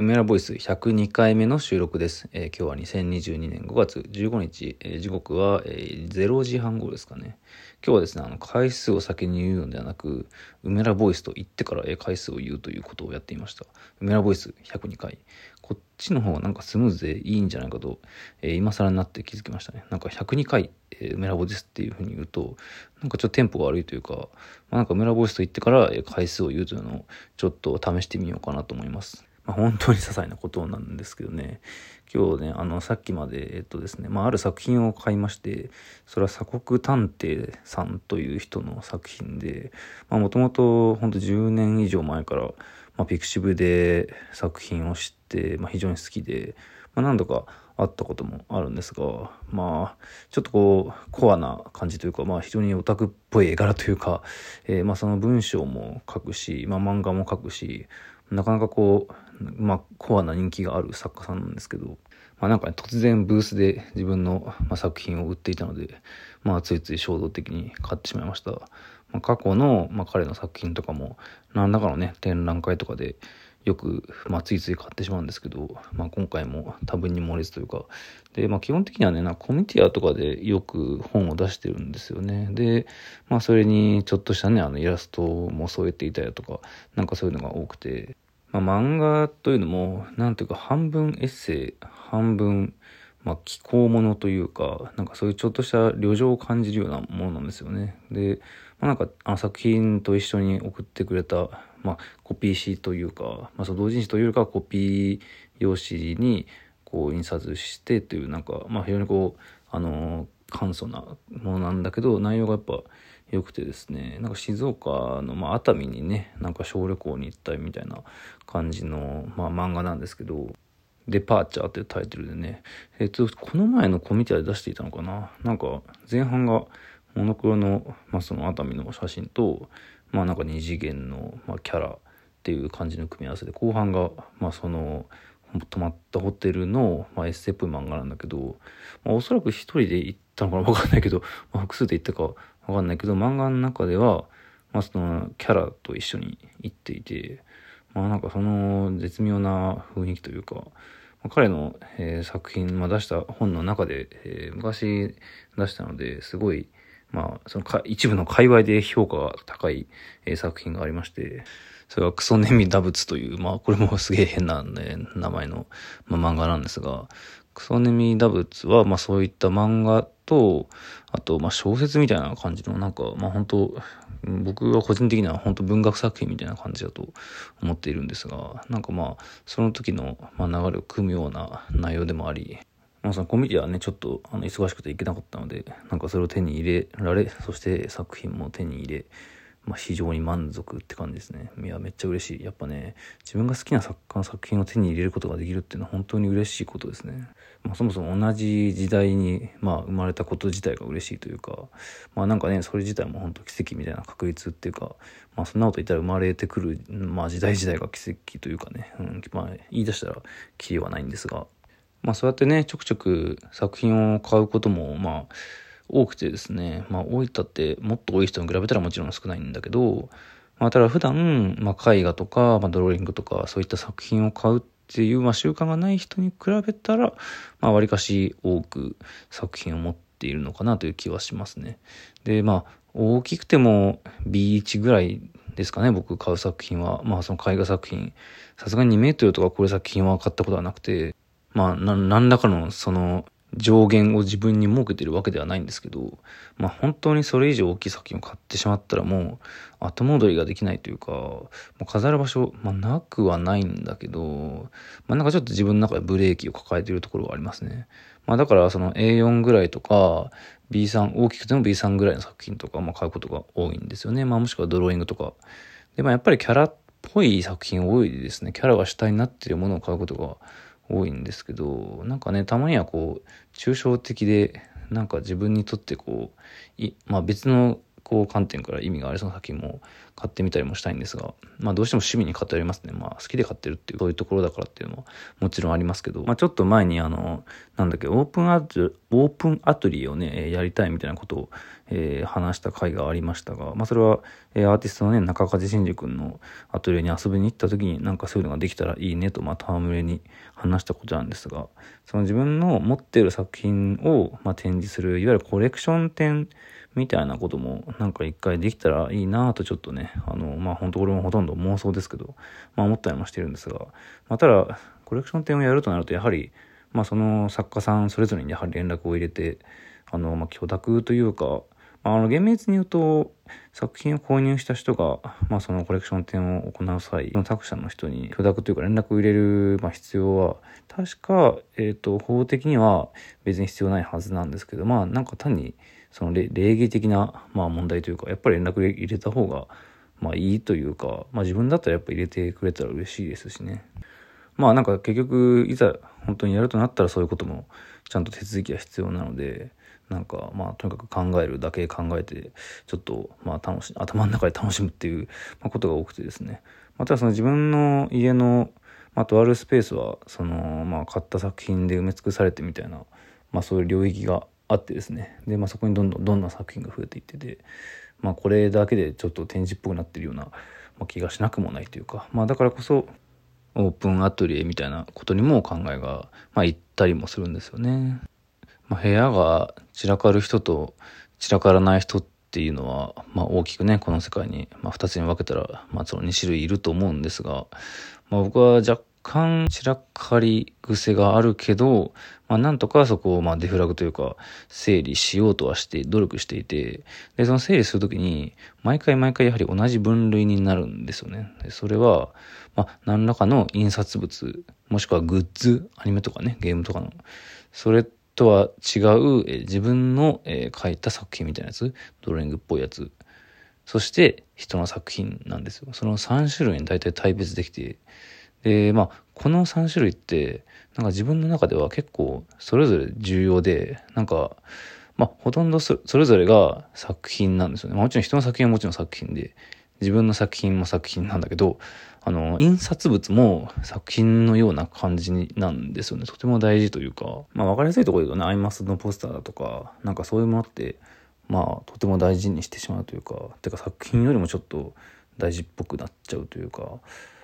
梅ラボイス102回目の収録です。えー今日は2022年5月15日、えー時刻は、えー0時半頃ですかね。今日はですね、あの、回数を先に言うのではなく、梅ラボイスと言ってから、えー回数を言うということをやっていました。梅ラボイス102回。こっちの方がなんかスムーズでいいんじゃないかと、えー今更になって気づきましたね。なんか102回、えー梅ラボですっていうふうに言うと、なんかちょっとテンポが悪いというか、まあ、なんか梅ラボイスと言ってから、えー回数を言うというのをちょっと試してみようかなと思います。まあ、本当に些細なことなんですけどね。今日ねあのさっきまでえっとですね、まあ、ある作品を買いましてそれは鎖国探偵さんという人の作品でもともと本当10年以上前から、まあ、ピクシブで作品を知って、まあ、非常に好きで、まあ、何度か会ったこともあるんですがまあちょっとこうコアな感じというか、まあ、非常にオタクっぽい絵柄というか、えーまあ、その文章も書くし、まあ、漫画も書くしなかなかこう、まあ、コアな人気がある作家さんなんですけど、まあなんかね、突然ブースで自分の、ま、作品を売っていたので、まあついつい衝動的に買ってしまいました。まあ、過去の、ま、彼の作品とかも、何らかのね、展覧会とかで、よく、まあ、ついつい買ってしまうんですけど、まあ、今回も多分に漏れずというか、で、まあ、基本的にはね、なんかコミュニティアとかでよく本を出してるんですよね。で、まあ、それにちょっとしたね、あの、イラストも添えていたりだとか、なんかそういうのが多くて、まあ、漫画というのも、なんていうか、半分エッセイ、半分、まあ、気候ものというか、なんかそういうちょっとした旅情を感じるようなものなんですよね。で、まあ、なんか、あの作品と一緒に送ってくれた、まあ、コピー紙というか、まあ、その同人誌というよりかコピー用紙に、こう、印刷してという、なんか、まあ、非常にこう、あの、簡素なものなんだけど、内容がやっぱ、良くてですね。なんか静岡の、まあ、熱海にねなんか小旅行に行ったみたいな感じの、まあ、漫画なんですけど「デパーチャー」っていうタイトルでね。えっとこの前のコミティアで出していたのかな？なんか前半がモノクロの,、まあその熱海の写真とまあなんか二次元の、まあ、キャラっていう感じの組み合わせで後半が、まあ、その泊まったホテルの、まあ、エッセイっぽい漫画なんだけど、まあ、おそらく一人で行ってたのかな？分かんないけど、まあ、複数で行ったかわかんないけど、漫画の中では、まあ、その、キャラと一緒に行っていて、まあ、なんかその、絶妙な雰囲気というか、まあ、彼の、えー作品、まあ、出した本の中で、えー昔出したので、すごい、まあ、そのか、一部の界隈で評価が高い、えー作品がありまして、それはクソネミダブツという、まあ、これもすげえ変な、ね、名前の、まあ、漫画なんですが、クソネミダブツは、まあ、そういった漫画と、あと、まあ、小説みたいな感じの、なんか、まあ、本当僕は個人的には本当文学作品みたいな感じだと思っているんですが、なんかまあ、その時の、ま、流れを組むような内容でもあり、まあ、そのコミュニティはね、ちょっとあの忙しくて行けなかったので、なんかそれを手に入れられ、そして作品も手に入れ、まあ、非常に満足って感じですね。いや、めっちゃ嬉しい。やっぱね、自分が好きな作家の作品を手に入れることができるっていうのは本当に嬉しいことですね。まあ、そもそも同じ時代に、まあ、生まれたこと自体が嬉しいというか、まあなんかね、それ自体も本当奇跡みたいな確率っていうか、まあそんなこと言ったら生まれてくる、まあ時代時代が奇跡というかね、うん、まあ言い出したらキリはないんですが、まあそうやってね、ちょくちょく作品を買うことも、まあ、多くてですね、まあ、多いってもっと多い人に比べたらもちろん少ないんだけど、まあ、ただ普段、まあ、絵画とか、まあ、ドローイングとか、そういった作品を買うっていう、まあ、習慣がない人に比べたら、まあ、割かし多く作品を持っているのかなという気はしますね。で、まあ、大きくても B1 ぐらいですかね、僕買う作品は。まあ、その絵画作品。さすがに2メートルとかこれ作品は買ったことはなくて、まあ、何らかのその上限を自分に設けてるわけではないんですけど、まあ本当にそれ以上大きい作品を買ってしまったらもう後戻りができないというか、もう飾る場所、まあなくはないんだけど、まあなんかちょっと自分の中でブレーキを抱えているところはありますね。まあだからその A4 ぐらいとか B3、大きくても B3 ぐらいの作品とか、まあ買うことが多いんですよね。まあもしくはドローイングとか。で、まあやっぱりキャラっぽい作品多いですね。キャラが主体になっているものを買うことが多いんですけど、なんかね、たまにはこう、抽象的で、なんか自分にとってこう、いまあ別のこう観点から意味がありそうな作品も買ってみたりもしたいんですが、まあどうしても趣味に買ってありますね。まあ好きで買ってるっていう、そういうところだからっていうのももちろんありますけど、まあちょっと前にあの、なんだっけ、オープンアトオープンアトリエをね、やりたいみたいなことを、えー、話した回がありましたが、まあそれは、えー、アーティストのね、中梶真司君のアトリエに遊びに行った時になんかそういうのができたらいいねと、まあ戯れに話したことなんですが、その自分の持ってる作品を、まあ、展示する、いわゆるコレクション展みたいなこともなんか一回できたらいいなとちょっとね、あの、まあ本当これもほとんど妄想ですけど、まあ思ったりもしてるんですが、まあただ、コレクション展をやるとなるとやはり、まあその作家さんそれぞれにやはり連絡を入れて、あの、まあ許諾というか、あの厳密に言うと作品を購入した人が、まあ、そのコレクション展を行う際の作者の人に許諾というか連絡を入れる、まあ、必要は確か、えーと、法的には別に必要ないはずなんですけどまあなんか単にその礼儀的な、まあ、問題というかやっぱり連絡入れた方がまあいいというか、まあ、自分だったらやっぱ入れてくれたら嬉しいですしね。まあなんか結局いざ本当にやるとなったらそういうこともちゃんと手続きが必要なのでなんかまあとにかく考えるだけ考えてちょっとまあ楽し頭の中で楽しむっていうことが多くてですねまたその自分の家のまあ、とあるスペースはその、まあ、買った作品で埋め尽くされてみたいな、まあ、そういう領域があってですねで、まあ、そこにどんどんどんな作品が増えていってて、まあ、これだけでちょっと展示っぽくなってるような、まあ、気がしなくもないというか、まあ、だからこそオープンアトリエみたいなことにも考えが、まあ、行ったりもするんですよね。まあ、部屋が散らかる人と散らからない人っていうのは、まあ、大きくねこの世界に、まあ、2つに分けたら、まあ、その2種類いると思うんですが、まあ、僕は若干散らかり癖があるけど、まあ、なんとかそこをまあデフラグというか整理しようとはして努力していてでその整理するときに毎回毎回やはり同じ分類になるんですよね。でそれは、まあ、何らかの印刷物もしくはグッズアニメとかねゲームとかのそれとは違う、え自分の、え、書いた作品みたいなやつ？ドローイングっぽいやつ。そして人の作品なんですよ。その3種類に大体対別できて。で、まあ、この3種類って、なんか自分の中では結構それぞれ重要で、なんか、まあ、ほとんどそれぞれが作品なんですよね。まあ、もちろん人の作品はもちろん作品で、自分の作品も作品なんだけど、あの、印刷物も作品のような感じなんですよね。とても大事というか、まあ、わかりやすいところで言うとね、アイマスのポスターだとか、なんかそういうものって、まあ、とても大事にしてしまうというか、てか作品よりもちょっと大事っぽくなっちゃうというか、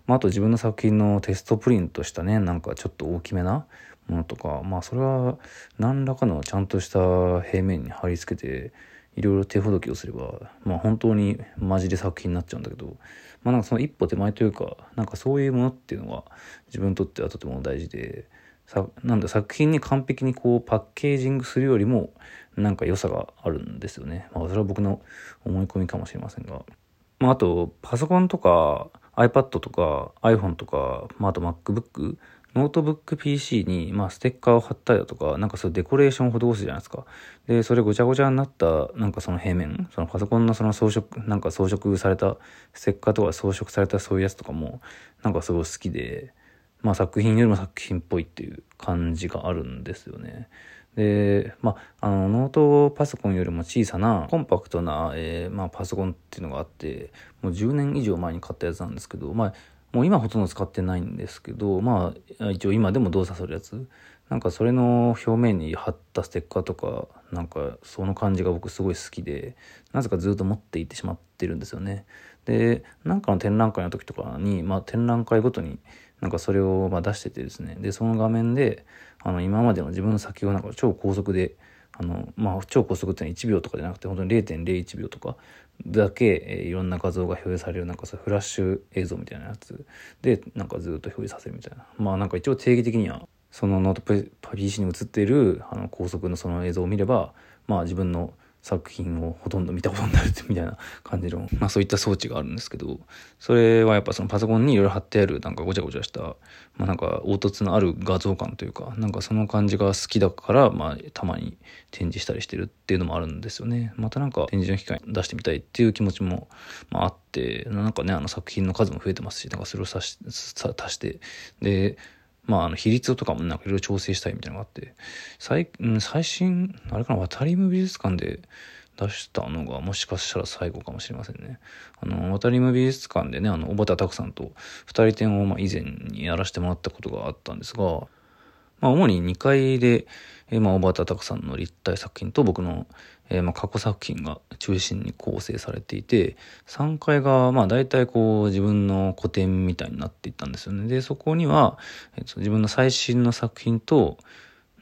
まあ、あと自分の作品のテストプリントしたねなんかちょっと大きめなものとかまあそれは何らかのちゃんとした平面に貼り付けていろいろ手ほどきをすればまあ本当にマジで作品になっちゃうんだけどまあなんかその一歩手前というかなんかそういうものっていうのは自分にとってはとても大事でさなんだ作品に完璧にこうパッケージングするよりもなんか良さがあるんですよね。まあそれは僕の思い込みかもしれませんが。まああとパソコンとか iPad とか iPhone とか、まあ、あと MacBook、ノートブック PC に、まあ、ステッカーを貼ったりだとか、なんかそういうデコレーションを施すじゃないですか。で、それごちゃごちゃになった、なんかその平面、そのパソコンのその装飾、なんか装飾された、ステッカーとか装飾されたそういうやつとかも、なんかすごい好きで、まあ作品よりも作品っぽいっていう感じがあるんですよね。で、まあ、あの、ノートパソコンよりも小さな、コンパクトな、えー、まあ、パソコンっていうのがあって、もう10年以上前に買ったやつなんですけど、まあ、もう今ほとんど使ってないんですけど、まあ、一応今でも動作するやつ。なんかそれの表面に貼ったステッカーとか、なんかその感じが僕すごい好きで、なぜかずっと持っていってしまってるんですよね。で、なんかの展覧会の時とかに、まあ展覧会ごとになんかそれをま出しててですね、で、その画面で、あの今までの自分の先をなんか超高速であのまあ超高速ってのは1秒とかじゃなくて本当に0.01秒とかだけ、えー、いろんな画像が表示されるなんかそうフラッシュ映像みたいなやつ。でなんかずっと表示させるみたいな。まあなんか一応定義的にはそのノートパ PC に映っているあの高速のその映像を見ればまあ自分の作品をほとんど見たことになるみたいな感じの、まあそういった装置があるんですけど、それはやっぱそのパソコンにいろいろ貼ってあるなんかごちゃごちゃした、まあなんか凹凸のある画像感というか、なんかその感じが好きだから、まあたまに展示したりしてるっていうのもあるんですよね。またなんか展示の機会に出してみたいっていう気持ちも、まああって、なんかね、あの作品の数も増えてますし、なんかそれを足し足して、で、まあ、あの、比率とかもなんかいろいろ調整したいみたいなのがあって、最、最新、あれかな、渡りム美術館で、出したのがもしかしたら最後かもしれませんね。あの、渡りム美術館でね、あの、小畑拓さんと二人展をまあ以前にやらせてもらったことがあったんですが、まあ、主に2階で、えー、まあ、小畑拓さんの立体作品と僕の、えー、まあ、過去作品が中心に構成されていて、3階が、まあ、大体こう、自分の個展みたいになっていったんですよね。で、そこには、えー、自分の最新の作品と、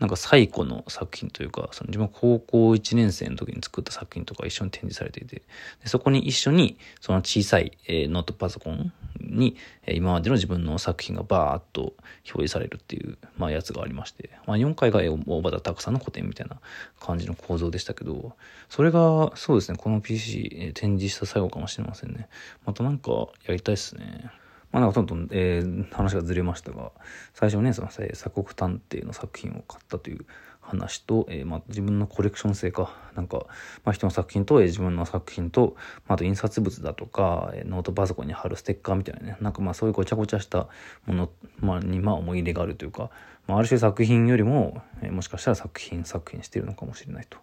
なんか最古の作品というか、その自分高校1年生の時に作った作品とか一緒に展示されていて、でそこに一緒にその小さい、えー、ノートパソコンに、えー、今までの自分の作品がバーっと表示されるっていう、まあやつがありまして、まあ4回が大場田拓さんの個展みたいな感じの構造でしたけど、それがそうですね、この PC、えー、展示した最後かもしれませんね。またなんかやりたいっすね。まあなんかどんどん、えー、話がずれましたが、最初ね、その鎖国探偵の作品を買ったという話と、えー、まあ自分のコレクション性か、なんか、まあ人の作品と、えー、自分の作品と、まあ、あと印刷物だとか、えー、ノートパソコンに貼るステッカーみたいなね、なんかまあそういうごちゃごちゃしたもの、まあ、にまあ思い入れがあるというか、まあある種作品よりも、えー、もしかしたら作品作品してるのかもしれないと。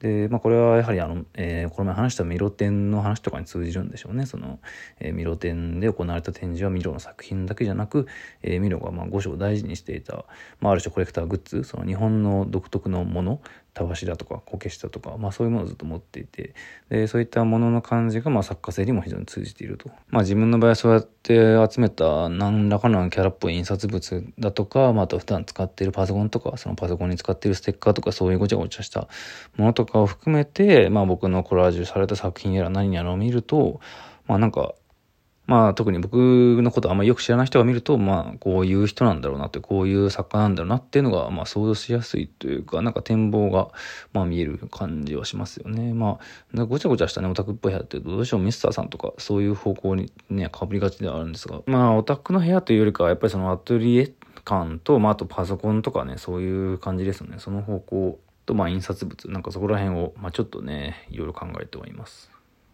で、まあ、これはやはりあの、えー、この前話したミロ展の話とかに通じるんでしょうね。その、えー、ミロ展で行われた展示はミロの作品だけじゃなく、えー、ミロがまあ五章を大事にしていた、まあ、ある種コレクターグッズ、その日本の独特のもの、たわしだとかこけしだとか、まあそういうものをずっと持っていて、で、そういったものの感じがまあ作家性にも非常に通じていると。まあ自分の場合はそうやって集めた何らかのキャラっぽい印刷物だとか、まああと普段使っているパソコンとか、そのパソコンに使っているステッカーとかそういうごちゃごちゃしたものとかを含めて、まあ僕のコラージュされた作品やら何やらを見ると、まあなんかまあ特に僕のことあんまりよく知らない人が見ると、まあこういう人なんだろうなって、こういう作家なんだろうなっていうのが、まあ想像しやすいというか、なんか展望が、まあ見える感じはしますよね。まあ、ごちゃごちゃしたね、オタクっぽい部屋ってどうしてもミスターさんとかそういう方向にね、かぶりがちではあるんですが、まあオタクの部屋というよりかは、やっぱりそのアトリエ感と、まああとパソコンとかね、そういう感じですよね。その方向と、まあ印刷物、なんかそこら辺を、まあちょっとね、いろいろ考えてはいます。